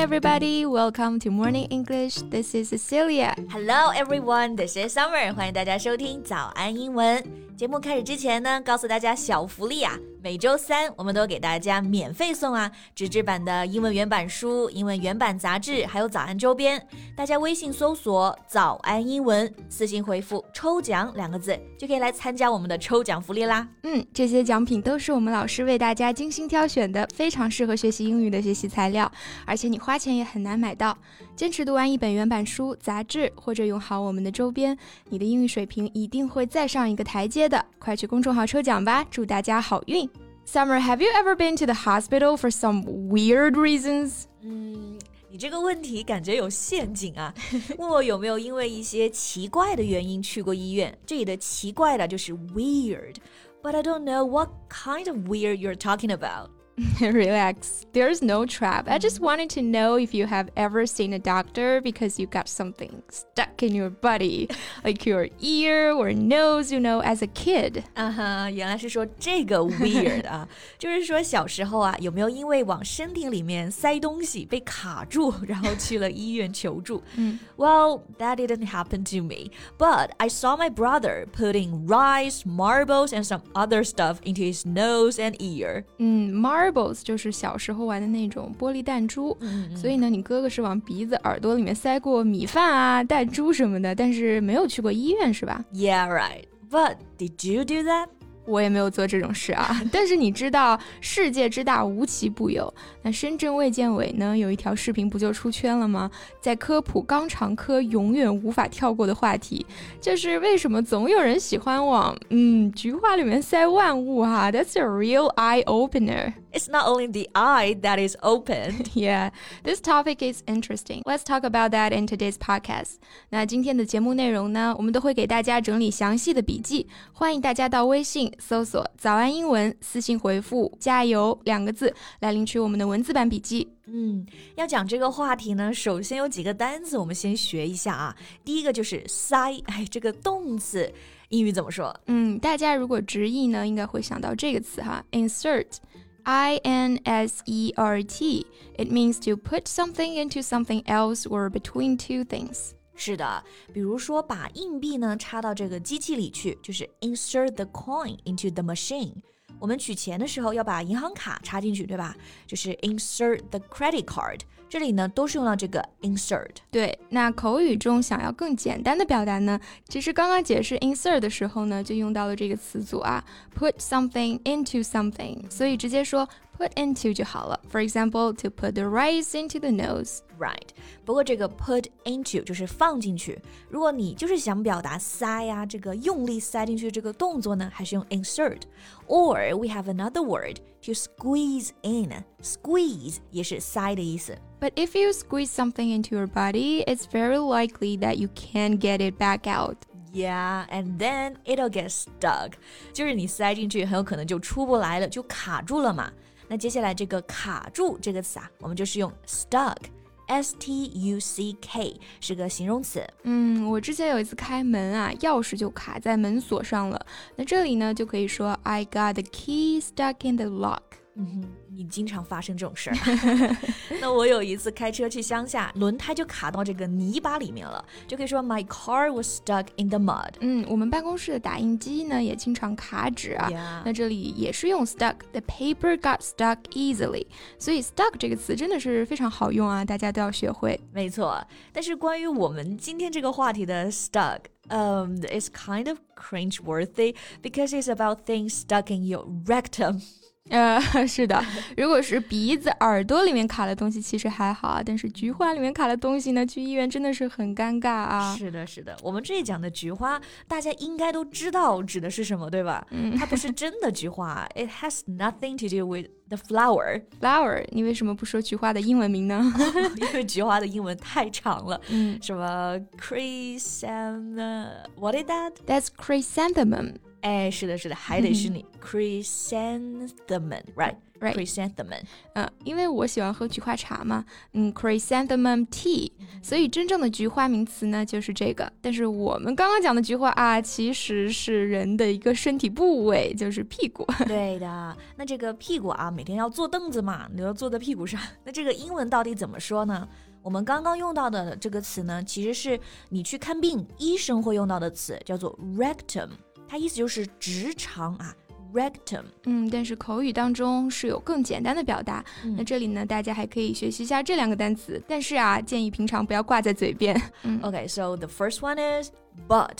everybody. Welcome to Morning English. This is Cecilia. Hello, everyone. This is Summer. 欢迎大家收听早安英文。 节目开始之前呢，告诉大家小福利啊！每周三我们都给大家免费送啊纸质版的英文原版书、英文原版杂志，还有早安周边。大家微信搜索“早安英文”，私信回复“抽奖”两个字，就可以来参加我们的抽奖福利啦。嗯，这些奖品都是我们老师为大家精心挑选的，非常适合学习英语的学习材料，而且你花钱也很难买到。坚持读完一本原版书、杂志，或者用好我们的周边，你的英语水平一定会再上一个台阶的。快去公众号抽奖吧，祝大家好运！Summer, have you ever been to the hospital for some weird reasons? 嗯，你这个问题感觉有陷阱啊！问我有没有因为一些奇怪的原因去过医院？这里的奇怪的就是 weird，but I don't know what kind of weird you're talking about. Relax. There's no trap. I just wanted to know if you have ever seen a doctor because you got something stuck in your body, like your ear or nose, you know, as a kid. 啊哈，原来是说这个 weird 啊，就是说小时候啊，有没有因为往身体里面塞东西被卡住，然后去了医院求助？嗯，Well, that didn't happen to me, but I saw my brother putting rice, marbles, and some other stuff into his nose and ear. 嗯，mar Marbles 就是小时候玩的那种玻璃弹珠，所以呢，你哥哥是往鼻子、耳朵里面塞过米饭啊、弹珠什么的，但是没有去过医院，是吧？Yeah, right. But did you do that? 我也没有做这种事啊，但是你知道世界之大无奇不有。那深圳卫健委呢有一条视频不就出圈了吗？在科普肛肠科永远无法跳过的话题，就是为什么总有人喜欢往嗯菊花里面塞万物哈？That's a real eye opener. It's not only the eye that is opened. Yeah, this topic is interesting. Let's talk about that in today's podcast. 那今天的节目内容呢，我们都会给大家整理详细的笔记，欢迎大家到微信。搜索“早安英文”，私信回复“加油”两个字来领取我们的文字版笔记。嗯，要讲这个话题呢，首先有几个单词我们先学一下啊。第一个就是塞，哎，这个动词英语怎么说？嗯，大家如果直译呢，应该会想到这个词哈 ，insert，i n s e r t，it means to put something into something else or between two things。是的，比如说把硬币呢插到这个机器里去，就是 insert the coin into the machine。 我们取钱的时候要把银行卡插进去，对吧？就是 insert the credit card。这里呢都是用到这个 insert。对，那口语中想要更简单的表达呢，其实刚刚解释 insert 的时候呢，就用到了这个词组啊，put something into something，所以直接说。put into 就好了。For example, to put the rice into the nose. Right. 不过这个 put into 就是放进去。如果你就是想表达塞呀、啊，这个用力塞进去这个动作呢，还是用 insert。Or we have another word to squeeze in. Squeeze 也是塞的意思。But if you squeeze something into your body, it's very likely that you can't get it back out. Yeah, and then it'll get stuck. 就是你塞进去，很有可能就出不来了，就卡住了嘛。 那接下来这个卡住这个词啊，我们就是用 stuck，s t u c k，是个形容词。嗯，我之前有一次开门啊，钥匙就卡在门锁上了。那这里呢，就可以说 I got the key stuck in the lock。嗯哼。你经常发生这种事儿。那我有一次开车去乡下，轮胎就卡到这个泥巴里面了，就可以说 My car was stuck in the mud。嗯，我们办公室的打印机呢也经常卡纸啊。那这里也是用 stuck，the paper got stuck easily。所以 stuck 这个词真的是非常好用啊，大家都要学会。没错，但是关于我们今天这个话题的 stuck。Um, it's kind of cringe-worthy because it's about things stuck in your rectum. 呃，是的，如果是鼻子、耳朵里面卡的东西，其实还好啊。但是菊花里面卡的东西呢，去医院真的是很尴尬啊。是的，是的，我们这里讲的菊花，大家应该都知道指的是什么，对吧？嗯，它不是真的菊花，It has nothing to do with the flower. Flower，你为什么不说菊花的英文名呢？因为菊花的英文太长了。嗯，什么 chrysanthemum？What is that? That's chrysanthemum. 哎，是的，是的，还得是你 chrysanthemum，right？right chrysanthemum，嗯，因为我喜欢喝菊花茶嘛，嗯，chrysanthemum tea，所以真正的菊花名词呢就是这个。但是我们刚刚讲的菊花啊，其实是人的一个身体部位，就是屁股。对的，那这个屁股啊，每天要坐凳子嘛，你要坐在屁股上。那这个英文到底怎么说呢？我们刚刚用到的这个词呢，其实是你去看病，医生会用到的词，叫做 rectum，它意思就是直肠啊。rectum，嗯，但是口语当中是有更简单的表达。嗯那这里呢，大家还可以学习一下这两个单词，但是啊，建议平常不要挂在嘴边。嗯 Okay, so the first one is butt,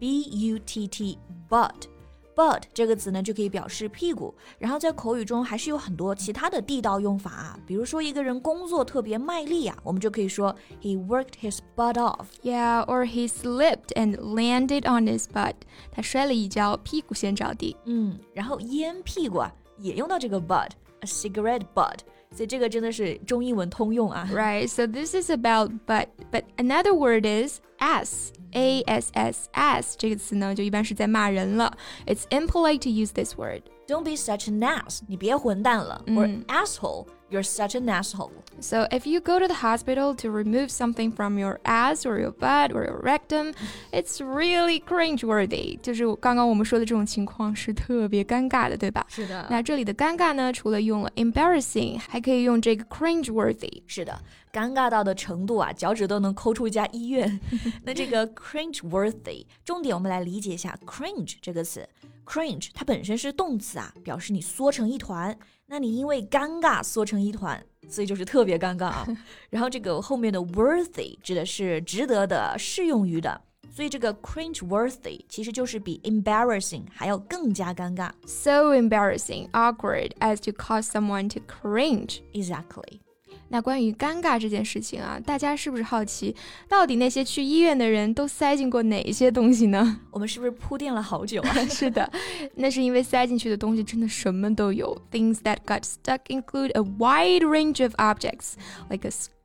b u t t, butt. Butt 这个词呢就可以表示屁股，然后在口语中还是有很多其他的地道用法啊，比如说一个人工作特别卖力啊，我们就可以说 he worked his butt off。Yeah, or he slipped and landed on his butt. 他摔了一跤，屁股先着地。嗯，然后烟屁股啊也用到这个 butt，a cigarette butt，所以这个真的是中英文通用啊。Right, so this is about butt, but another word is ass. A S S ass 这个词呢，就一般是在骂人了。It's impolite to use this word. Don't be such an ass，你别混蛋了、or 嗯 asshole，you're such an asshole。 So if you go to the hospital to remove something from your ass or your butt or your rectum, it's really cringeworthy. 就是刚刚我们说的这种情况是特别尴尬的，对吧？是的那这里的尴尬呢，除了用了 embarrassing，还可以用这个 cringeworthy。是的， 尴尬到的程度啊，脚趾都能抠出一家医院。那这个 cringe-worthy，重点我们来理解一下 cringe 这个词。cringe 它本身是动词啊，表示你缩成一团。那你因为尴尬缩成一团，所以就是特别尴尬啊。然后这个后面的 worthy 指的是值得的、适用于的。所以这个 cringe-worthy 其实就是比 embarrassing 还要更加尴尬。 So embarrassing, awkward, as to cause someone to cringe. Exactly。 那关于尴尬这件事情啊，大家是不是好奇，到底那些去医院的人都塞进过哪些东西呢？我们是不是铺垫了好久啊？是的，那是因为塞进去的东西真的什么都有。Things that got stuck include a wide range of objects, like a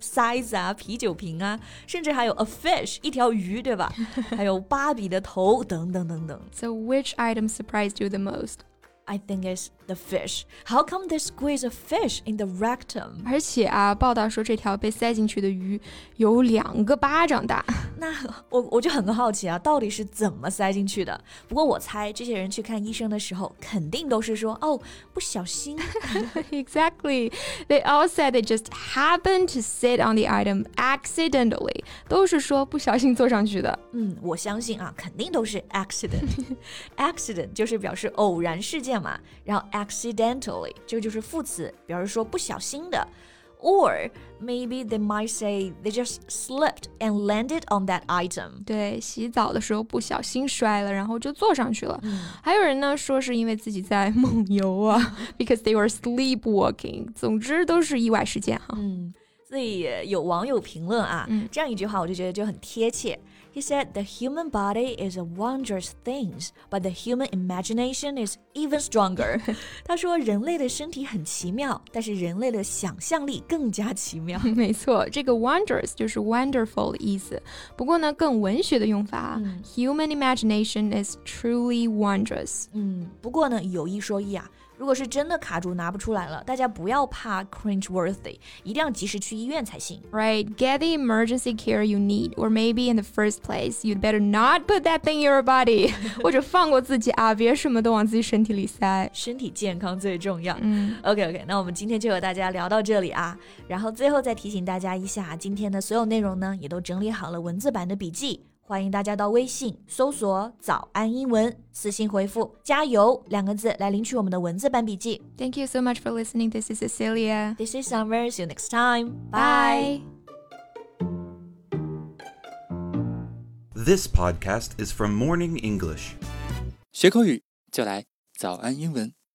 塞子啊、啤酒瓶啊，甚至还有 a fish 一条鱼，对吧？还有芭比的头等等等等。 So, which item surprised you the most? I think it's the fish. How come they squeeze a fish in the rectum? 而且啊，报道说这条被塞进去的鱼有两个巴掌大。那我我就很好奇啊，到底是怎么塞进去的？不过我猜这些人去看医生的时候，肯定都是说哦，不小心。 exactly. They all said they just happened to sit on the item accidentally. 都是说不小心坐上去的。嗯，我相信啊，肯定都是 accident。accident 就是表示偶然事件 嘛，然后 accidentally 这个就是副词，表示说不小心的。Or maybe they might say they just slipped and landed on that item. 对，洗澡的时候不小心摔了，然后就坐上去了。嗯还有人呢说是因为自己在梦游啊，because they were sleepwalking。总之都是意外事件哈。嗯， 所以有网友评论啊，嗯这样一句话我就觉得就很贴切。He said, "The human body is a wondrous thing, but the human imagination is even stronger." 他说，人类的身体很奇妙，但是人类的想象力更加奇妙。没错，这个 wondrous 就是 wonderful 的意思。不过呢，更文学的用法啊、嗯 h u m a n imagination is truly wondrous。嗯，不过呢，有一说一啊，如果是真的卡住拿不出来了，大家不要怕 cringe-worthy，一定要及时去医院才行。Right, get the emergency care you need, or maybe in the first place, you'd better not put that thing in your body. 或者放过自己啊，别什么都往自己身体里塞。身体健康最重要。嗯 OK OK，那我们今天就和大家聊到这里啊，然后最后再提醒大家一下，今天的所有内容呢，也都整理好了文字版的笔记，欢迎大家到微信搜索“早安英文”，私信回复“加油”两个字来领取我们的文字版笔记。 Thank you so much for listening. This is Cecilia. This is Summer. See you next time. Bye. Bye. This podcast is from Morning English. 学口语就来早安英文。